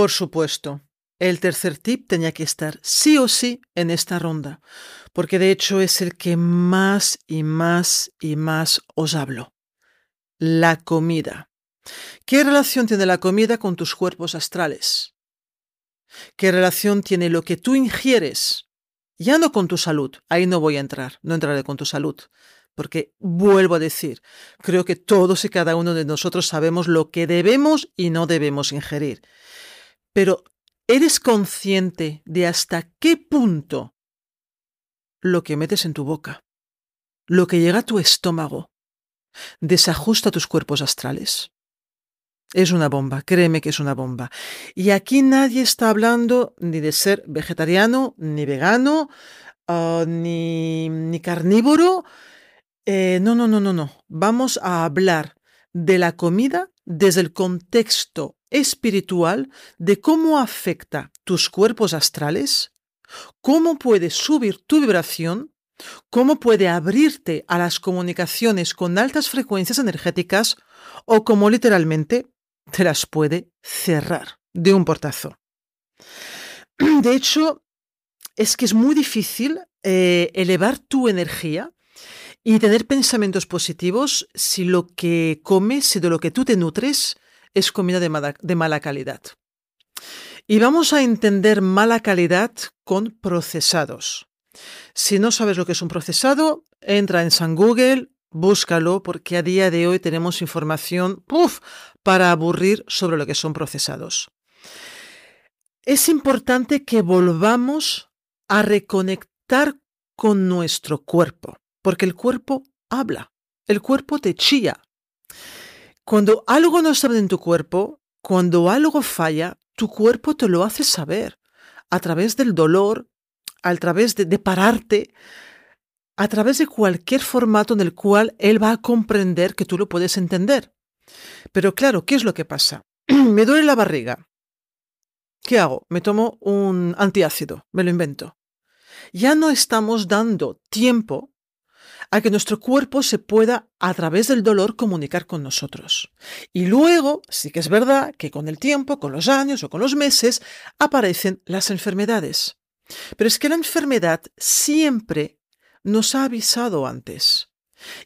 Por supuesto, el tercer tip tenía que estar sí o sí en esta ronda, porque de hecho es el que más y más y más os hablo. La comida. ¿Qué relación tiene la comida con tus cuerpos astrales? ¿Qué relación tiene lo que tú ingieres? Ya no con tu salud, ahí no voy a entrar, no entraré con tu salud, porque vuelvo a decir, creo que todos y cada uno de nosotros sabemos lo que debemos y no debemos ingerir. Pero ¿eres consciente de hasta qué punto lo que metes en tu boca, lo que llega a tu estómago, desajusta tus cuerpos astrales? Es una bomba, créeme que es una bomba. Y aquí nadie está hablando ni de ser vegetariano, ni vegano, uh, ni, ni, carnívoro. Eh, no, no, no, no, no. Vamos a hablar de la comida desde el contexto espiritual de cómo afecta tus cuerpos astrales, cómo puede subir tu vibración, cómo puede abrirte a las comunicaciones con altas frecuencias energéticas o cómo literalmente te las puede cerrar de un portazo. De hecho, es que es muy difícil eh, elevar tu energía y tener pensamientos positivos si lo que comes, si de lo que tú te nutres, es comida de mala, calidad. Y vamos a entender mala calidad con procesados. Si no sabes lo que es un procesado, entra en San Google, búscalo, porque a día de hoy tenemos información para aburrir sobre lo que son procesados. Es importante que volvamos a reconectar con nuestro cuerpo, porque el cuerpo habla, el cuerpo te chilla, cuando algo no está en tu cuerpo, cuando algo falla, tu cuerpo te lo hace saber a través del dolor, a través de, pararte, a través de cualquier formato en el cual él va a comprender que tú lo puedes entender. Pero claro, ¿qué es lo que pasa? me duele la barriga. ¿Qué hago? Me tomo un antiácido, me lo invento. Ya no estamos dando tiempo a que nuestro cuerpo se pueda, a través del dolor, comunicar con nosotros. Y luego, sí que es verdad que con el tiempo, con los años o con los meses, aparecen las enfermedades. Pero es que la enfermedad siempre nos ha avisado antes.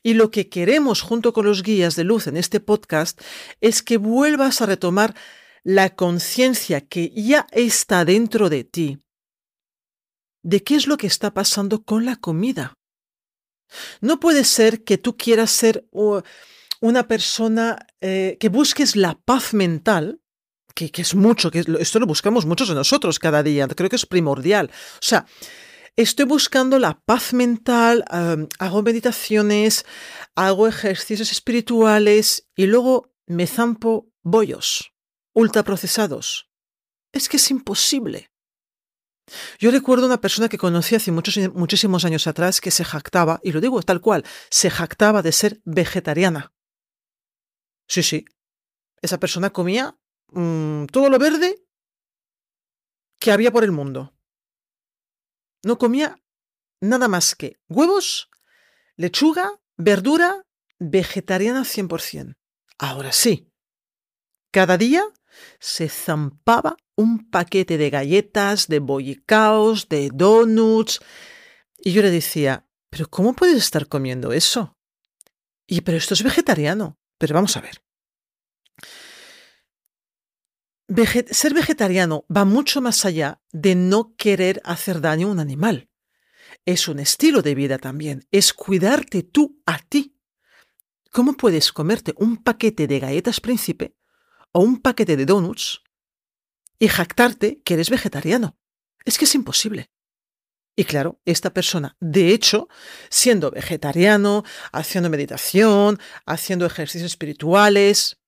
Y lo que queremos junto con los guías de luz en este podcast es que vuelvas a retomar la conciencia que ya está dentro de ti de qué es lo que está pasando con la comida. No puede ser que tú quieras ser una persona eh, que busques la paz mental, que, es mucho, que esto lo buscamos muchos de nosotros cada día, creo que es primordial. O sea, estoy buscando la paz mental, hago meditaciones, hago ejercicios espirituales y luego me zampo bollos ultraprocesados. Es que es imposible. Yo recuerdo una persona que conocí hace muchísimos años atrás que se jactaba, y lo digo tal cual, se jactaba de ser vegetariana. Sí, sí. Esa persona comía mm, todo lo verde que había por el mundo. No comía nada más que huevos, lechuga, verdura, vegetariana 100%. Ahora sí, cada día se zampaba un paquete de galletas, de bollicaos, de donuts. Y yo le decía, pero ¿cómo puedes estar comiendo eso? Y pero esto es vegetariano. Pero vamos a ver. ser vegetariano va mucho más allá de no querer hacer daño a un animal. es un estilo de vida también, es cuidarte tú a ti. ¿Cómo puedes comerte un paquete de galletas príncipe o un paquete de donuts y jactarte que eres vegetariano? Es que es imposible. Y claro, esta persona, de hecho, siendo vegetariano, haciendo meditación, haciendo ejercicios espirituales,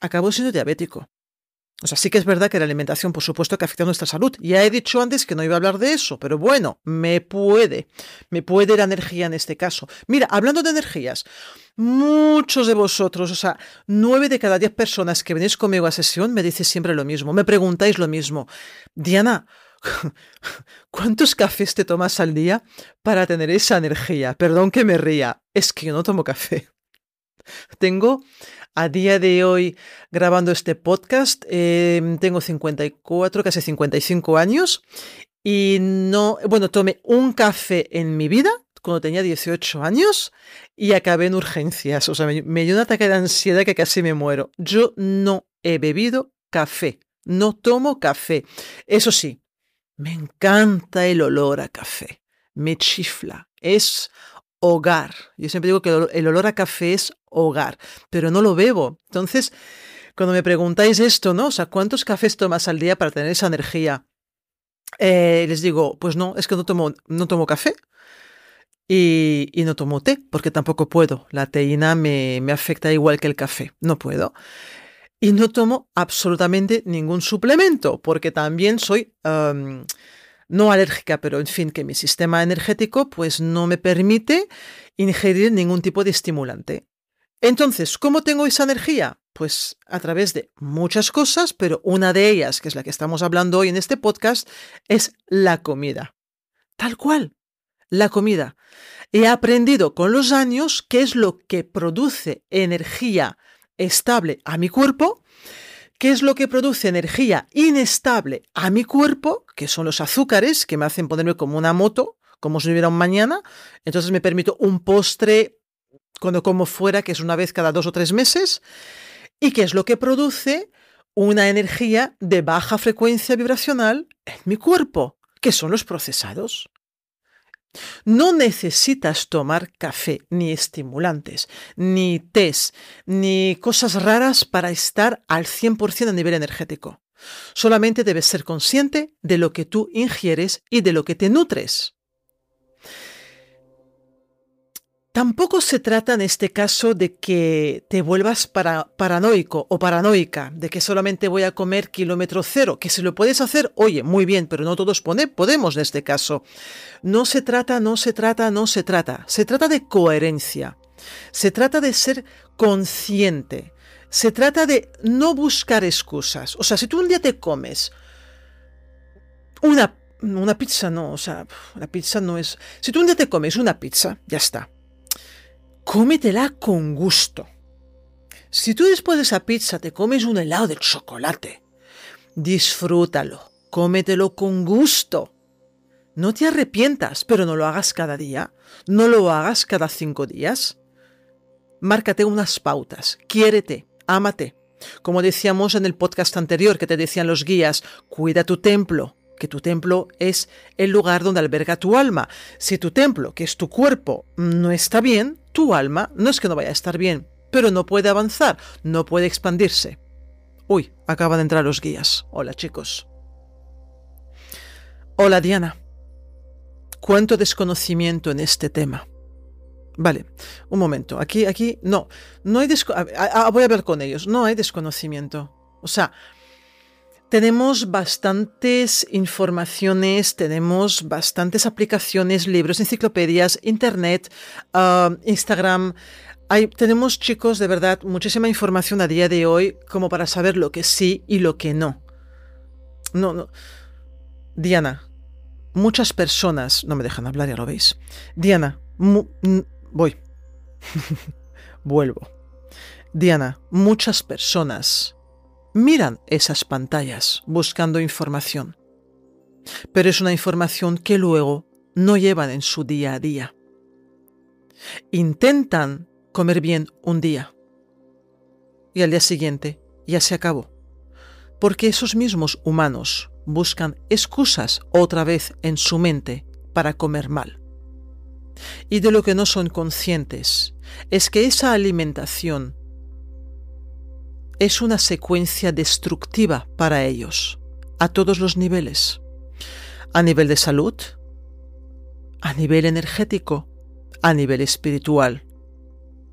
acabó siendo diabético. O sea, sí que es verdad que la alimentación, por supuesto, que afecta a nuestra salud. Ya he dicho antes que no iba a hablar de eso, pero bueno, me puede, me puede la energía en este caso. Mira, hablando de energías, muchos de vosotros, o sea, nueve de cada diez personas que venís conmigo a sesión me dicen siempre lo mismo, me preguntáis lo mismo. Diana, ¿cuántos cafés te tomas al día para tener esa energía? Perdón que me ría, es que yo no tomo café. Tengo a día de hoy, grabando este podcast, em, tengo 54, casi 55 años y no, bueno, tomé un café en mi vida cuando tenía 18 años y acabé en urgencias. O sea, me, me dio un ataque de ansiedad que casi me muero. Yo no he bebido café, no tomo café. Eso sí, me encanta el olor a café, me chifla. Es hogar. Yo siempre digo que el olor a café es hogar, pero no lo bebo. Entonces, cuando me preguntáis esto, ¿no? O sea, ¿cuántos cafés tomas al día para tener esa energía? Eh, les digo, pues no, es que no tomo, no tomo café y, no tomo té, porque tampoco puedo. La teína me, afecta igual que el café, no puedo. Y no tomo absolutamente ningún suplemento, porque también soy no alérgica, pero en fin, que mi sistema energético pues no me permite ingerir ningún tipo de estimulante. Entonces, ¿cómo tengo esa energía? Pues a través de muchas cosas, pero una de ellas, que es la que estamos hablando hoy en este podcast, es la comida. Tal cual, la comida. He aprendido con los años qué es lo que produce energía estable a mi cuerpo ¿Qué es lo que produce energía inestable a mi cuerpo? Que son los azúcares que me hacen ponerme como una moto, como si hubiera un mañana. Entonces me permito un postre cuando como fuera, que es una vez cada dos o tres meses. ¿Y qué es lo que produce una energía de baja frecuencia vibracional en mi cuerpo? Que son los procesados. No necesitas tomar café, ni estimulantes, ni tés, ni cosas raras para estar al 100% a nivel energético. Solamente debes ser consciente de lo que tú ingieres y de lo que te nutres. Tampoco se trata en este caso de que te vuelvas paranoico o paranoica, de que solamente voy a comer kilómetro cero, que si lo puedes hacer, oye, muy bien, pero no todos podemos en este caso. No se trata, no se trata, no se trata. Se trata de coherencia. Se trata de ser consciente. Se trata de no buscar excusas. O sea, si tú un día te comes una, una pizza, no, o sea, la pizza no es... Si tú un día te comes una pizza, ya está cómetela con gusto. Si tú después de esa pizza te comes un helado de chocolate, disfrútalo, cómetelo con gusto. No te arrepientas, pero no lo hagas cada día, no lo hagas cada cinco días. Márcate unas pautas, quiérete, ámate. Como decíamos en el podcast anterior que te decían los guías, cuida tu templo, que tu templo es el lugar donde alberga tu alma. Si tu templo, que es tu cuerpo, no está bien, tu alma no es que no vaya a estar bien, pero no puede avanzar, no puede expandirse. Uy, acaban de entrar los guías. Hola chicos. Hola Diana. Cuánto desconocimiento en este tema. Vale, un momento. Aquí, aquí, no, no hay desconocimiento. Voy a hablar con ellos. No hay desconocimiento. O sea, tenemos bastantes informaciones, tenemos bastantes aplicaciones, libros, enciclopedias, internet, ah, Instagram. tenemos, chicos, de verdad, muchísima información a día de hoy como para saber lo que sí y lo que no. No, no. Diana, muchas personas... No me dejan hablar, ya lo veis. Diana, voy. Vuelvo. Diana, muchas personas miran esas pantallas buscando información. Pero es una información que luego no llevan en su día a día. Intentan comer bien un día y al día siguiente ya se acabó. Porque esos mismos humanos buscan excusas otra vez en su mente para comer mal. y de lo que no son conscientes es que esa alimentación es una secuencia destructiva para ellos, a todos los niveles. A nivel de salud, a nivel energético, a nivel espiritual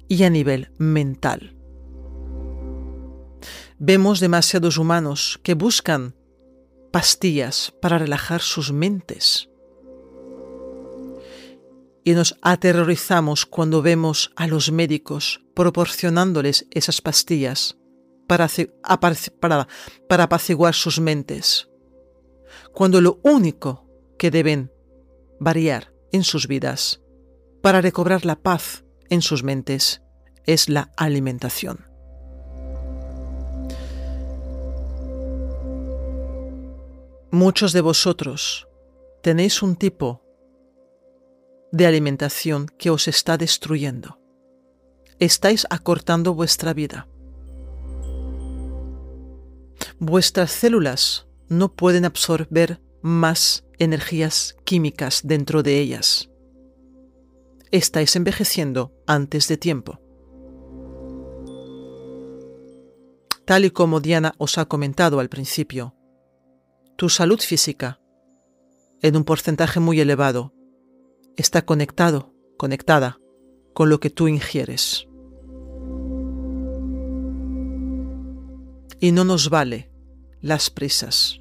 y a nivel mental. Vemos demasiados humanos que buscan pastillas para relajar sus mentes. Y nos aterrorizamos cuando vemos a los médicos proporcionándoles esas pastillas para, para, apaciguar sus mentes, cuando lo único que deben variar en sus vidas para recobrar la paz en sus mentes es la alimentación. Muchos de vosotros tenéis un tipo de alimentación que os está destruyendo. Estáis acortando vuestra vida. Vuestras células no pueden absorber más energías químicas dentro de ellas. Estáis envejeciendo antes de tiempo. Tal y como Diana os ha comentado al principio, tu salud física, en un porcentaje muy elevado, está conectado, conectada con lo que tú ingieres. Y no nos vale las prisas.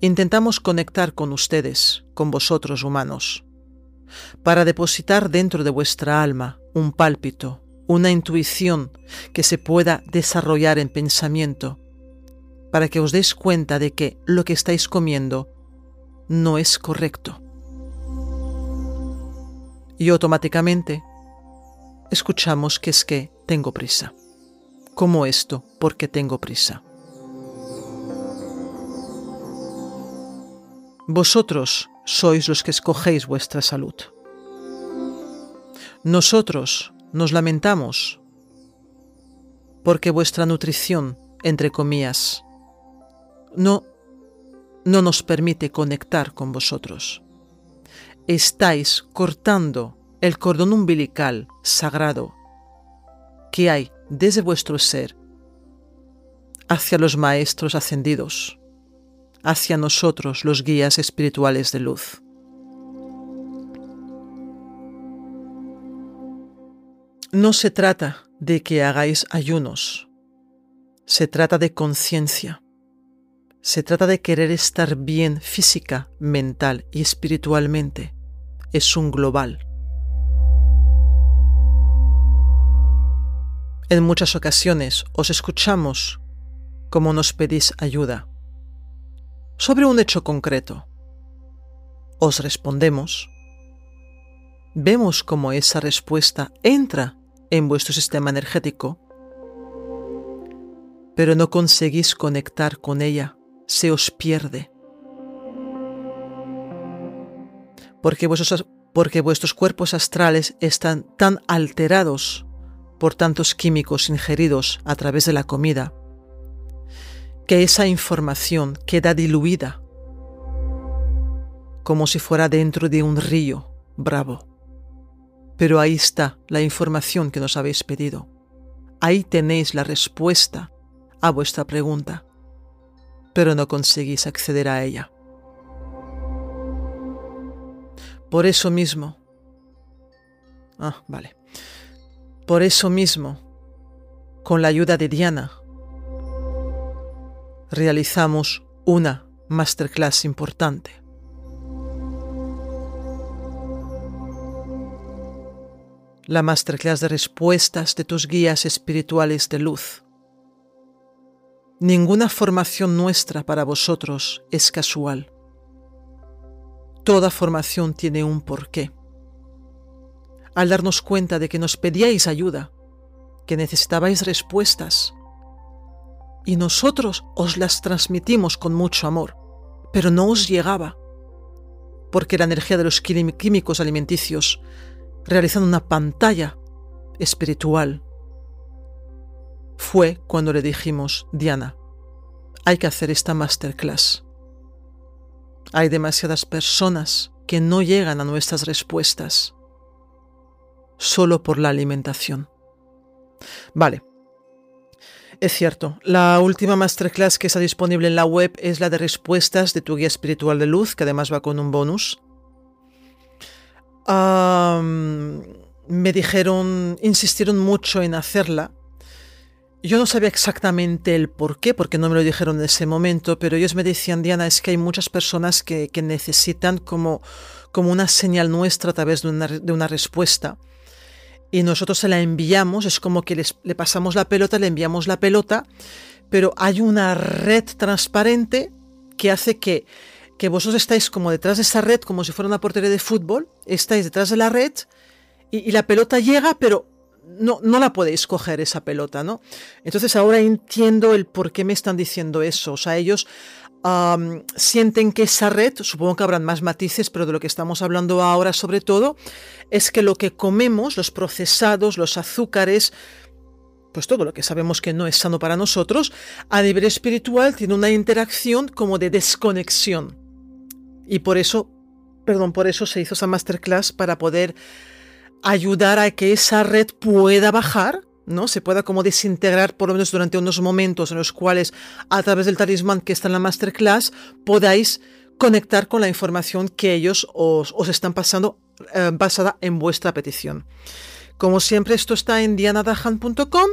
Intentamos conectar con ustedes, con vosotros humanos, para depositar dentro de vuestra alma un pálpito, una intuición que se pueda desarrollar en pensamiento para que os deis cuenta de que lo que estáis comiendo no es correcto. Y automáticamente escuchamos que es que tengo prisa. Como esto, porque tengo prisa. Vosotros sois los que escogéis vuestra salud. Nosotros nos lamentamos porque vuestra nutrición, entre comillas, no, no nos permite conectar con vosotros. Estáis cortando el cordón umbilical sagrado que hay desde vuestro ser hacia los maestros ascendidos, hacia nosotros los guías espirituales de luz. No se trata de que hagáis ayunos, se trata de conciencia. Se trata de querer estar bien física, mental y espiritualmente. Es un global. En muchas ocasiones os escuchamos como nos pedís ayuda sobre un hecho concreto. Os respondemos. Vemos cómo esa respuesta entra en vuestro sistema energético, pero no conseguís conectar con ella se os pierde. Porque vuestros, porque vuestros cuerpos astrales están tan alterados por tantos químicos ingeridos a través de la comida, que esa información queda diluida como si fuera dentro de un río bravo. Pero ahí está la información que nos habéis pedido. Ahí tenéis la respuesta a vuestra pregunta pero no conseguís acceder a ella. Por eso mismo, ah, vale, por eso mismo, con la ayuda de Diana, realizamos una masterclass importante. La masterclass de respuestas de tus guías espirituales de luz Ninguna formación nuestra para vosotros es casual. Toda formación tiene un porqué. Al darnos cuenta de que nos pedíais ayuda, que necesitabais respuestas, y nosotros os las transmitimos con mucho amor, pero no os llegaba, porque la energía de los químicos alimenticios realizando una pantalla espiritual. Fue cuando le dijimos, Diana, hay que hacer esta masterclass. Hay demasiadas personas que no llegan a nuestras respuestas solo por la alimentación. Vale. Es cierto, la última masterclass que está disponible en la web es la de respuestas de tu guía espiritual de luz, que además va con un bonus. me dijeron, insistieron mucho en hacerla. Yo no sabía exactamente el por qué, porque no me lo dijeron en ese momento, pero ellos me decían, Diana, es que hay muchas personas que, necesitan como, como una señal nuestra a través de una, de una respuesta y nosotros se la enviamos, es como que le pasamos la pelota, le enviamos la pelota, pero hay una red transparente que hace que, que vosotros estáis como detrás de esa red, como si fuera una portería de fútbol, estáis detrás de la red y, la pelota llega, pero no, no la podéis coger esa pelota, ¿no? Entonces ahora entiendo el por qué me están diciendo eso. O sea, ellos sienten que esa red, supongo que habrán más matices, pero de lo que estamos hablando ahora sobre todo, es que lo que comemos, los procesados, los azúcares, pues todo lo que sabemos que no es sano para nosotros, a nivel espiritual tiene una interacción como de desconexión. Y por eso, perdón, por eso se hizo esa masterclass para poder ayudar a que esa red pueda bajar ¿no? Se pueda como desintegrar por lo menos durante unos momentos en los cuales a través del talismán que está en la masterclass podáis conectar con la información que ellos os, están pasando eh, basada en vuestra petición. Como siempre esto está en dianadahan.com,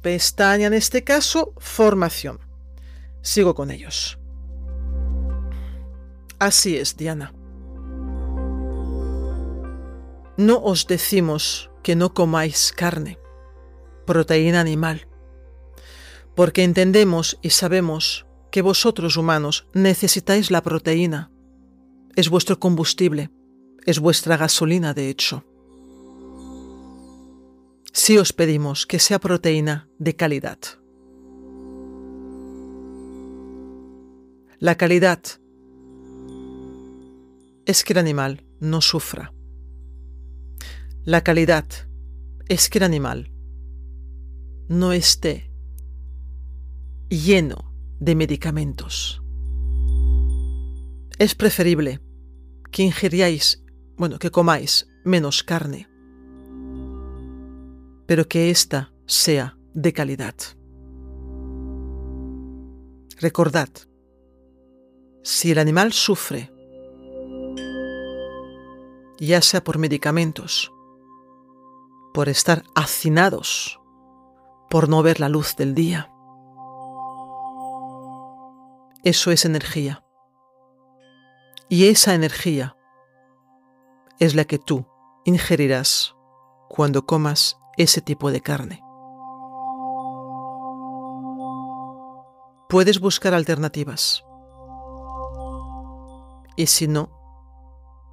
pestaña en este caso, formación. Sigo con ellos. Así es, Diana. No os decimos que no comáis carne proteína animal. Porque entendemos y sabemos que vosotros humanos necesitáis la proteína. Es vuestro combustible, es vuestra gasolina de hecho. Si os pedimos que sea proteína de calidad. La calidad es que el animal no sufra. La calidad es que el animal no esté lleno de medicamentos. Es preferible que ingiriáis, bueno, que comáis menos carne, pero que ésta sea de calidad. Recordad, si el animal sufre, ya sea por medicamentos, por estar hacinados por no ver la luz del día. Eso es energía. Y esa energía es la que tú ingerirás cuando comas ese tipo de carne. Puedes buscar alternativas. Y si no,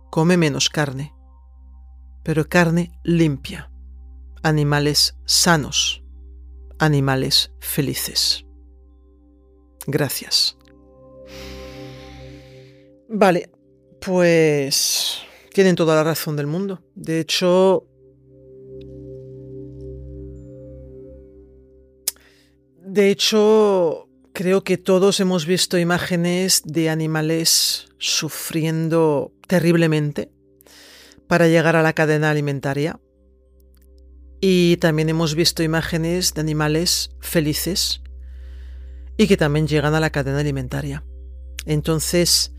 come menos carne, pero carne limpia, animales sanos, animales felices. Gracias. Vale, pues tienen toda la razón del mundo. De hecho, de hecho, creo que todos hemos visto imágenes de animales sufriendo terriblemente para llegar a la cadena alimentaria. Y también hemos visto imágenes de animales felices y que también llegan a la cadena alimentaria. Entonces,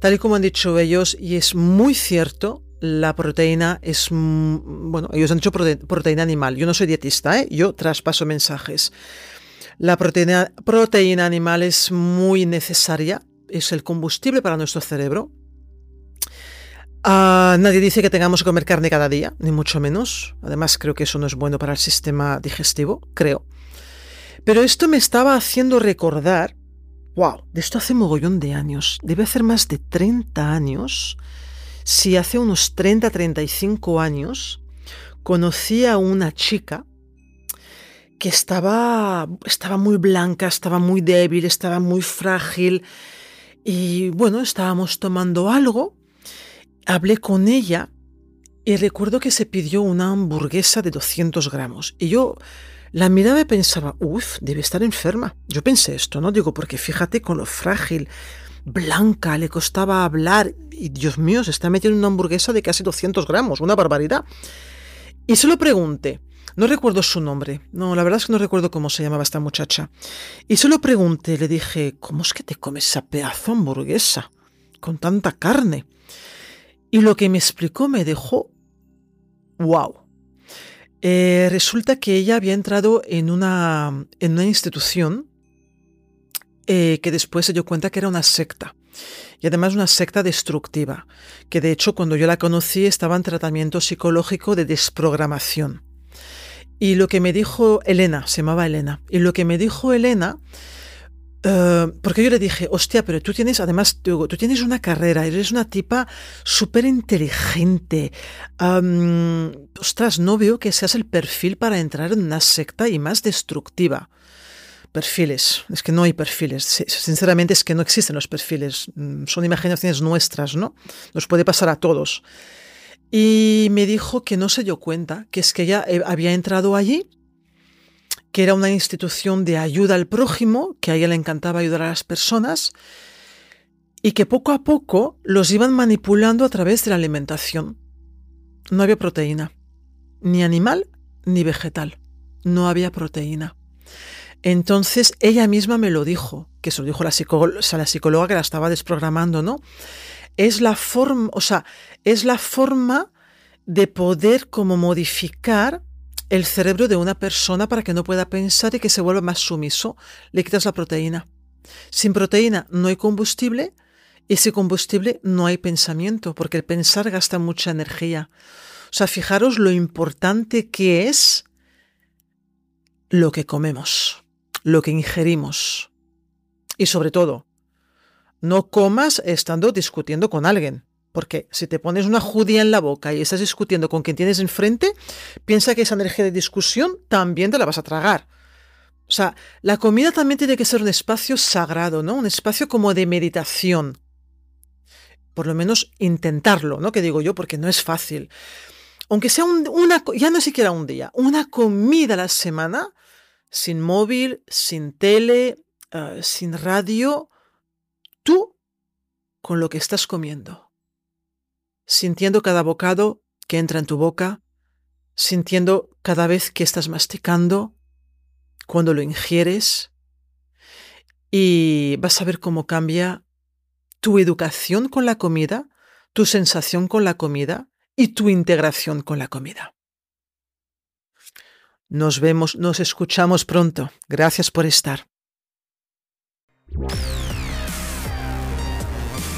tal y como han dicho ellos, y es muy cierto, la proteína es, bueno, ellos han dicho proteína animal. Yo no soy dietista, ¿eh? yo traspaso mensajes. La proteína, proteína animal es muy necesaria, es el combustible para nuestro cerebro, Ah, nadie dice que tengamos que comer carne cada día, ni mucho menos. Además, creo que eso no es bueno para el sistema digestivo, creo. Pero esto me estaba haciendo recordar, wow, de esto hace mogollón de años, debe hacer más de 30 años. Si hace unos 30, 35 años, conocí a una chica que estaba, estaba muy blanca, estaba muy débil, estaba muy frágil. Y bueno, estábamos tomando algo hablé con ella y recuerdo que se pidió una hamburguesa de 200 gramos. Y yo la miraba y pensaba, uff, debe estar enferma. Yo pensé esto, ¿no? Digo, porque fíjate con lo frágil blanca, le costaba hablar. Y Dios mío, se está metiendo una hamburguesa de casi 200 gramos, una barbaridad. Y se lo pregunté. No recuerdo su nombre. No, la verdad es que no recuerdo cómo se llamaba esta muchacha. Y se lo pregunté, le dije, ¿cómo es que te comes esa pedazo hamburguesa? Con tanta carne. Y lo que me explicó me dejó... ¡Wow! Eh, resulta que ella había entrado en una, en una institución eh, que después se dio cuenta que era una secta. Y además una secta destructiva, que de hecho cuando yo la conocí estaba en tratamiento psicológico de desprogramación. Y lo que me dijo Elena, se llamaba Elena, y lo que me dijo Elena, eh, porque yo le dije, hostia, pero tú tienes, además, tú, tienes una carrera, eres una tipa súper inteligente. ostras, no veo que seas el perfil para entrar en una secta y más destructiva perfiles. Es que no hay perfiles. Sinceramente es que no existen los perfiles. Mm, son imaginaciones nuestras, ¿no? Nos puede pasar a todos. Y me dijo que no se dio cuenta, que es que ella eh, había entrado allí, que era una institución de ayuda al prójimo, que a ella le encantaba ayudar a las personas, y que poco a poco los iban manipulando a través de la alimentación. No había proteína, ni animal ni vegetal. No había proteína. Entonces ella misma me lo dijo, que se lo dijo la, la psicóloga que la estaba desprogramando, ¿no? Es la forma, o sea, es la forma de poder como modificar el cerebro de una persona para que no pueda pensar y que se vuelva más sumiso. Le quitas la proteína. Sin proteína no hay combustible y sin combustible no hay pensamiento, porque el pensar gasta mucha energía. O sea, fijaros lo importante que es lo que comemos lo que ingerimos. Y sobre todo, no comas estando discutiendo con alguien. Porque si te pones una judía en la boca y estás discutiendo con quien tienes enfrente, piensa que esa energía de discusión también te la vas a tragar. O sea, la comida también tiene que ser un espacio sagrado, ¿no? Un espacio como de meditación. Por lo menos intentarlo, ¿no? Que digo yo, porque no es fácil. Aunque sea una, ya no siquiera un día, una comida a la semana, sin móvil, sin tele, eh, sin radio, tú con lo que estás comiendo, sintiendo cada bocado que entra en tu boca, sintiendo cada vez que estás masticando, cuando lo ingieres, y vas a ver cómo cambia tu educación con la comida, tu sensación con la comida y tu integración con la comida. Nos vemos, nos escuchamos pronto. Gracias por estar.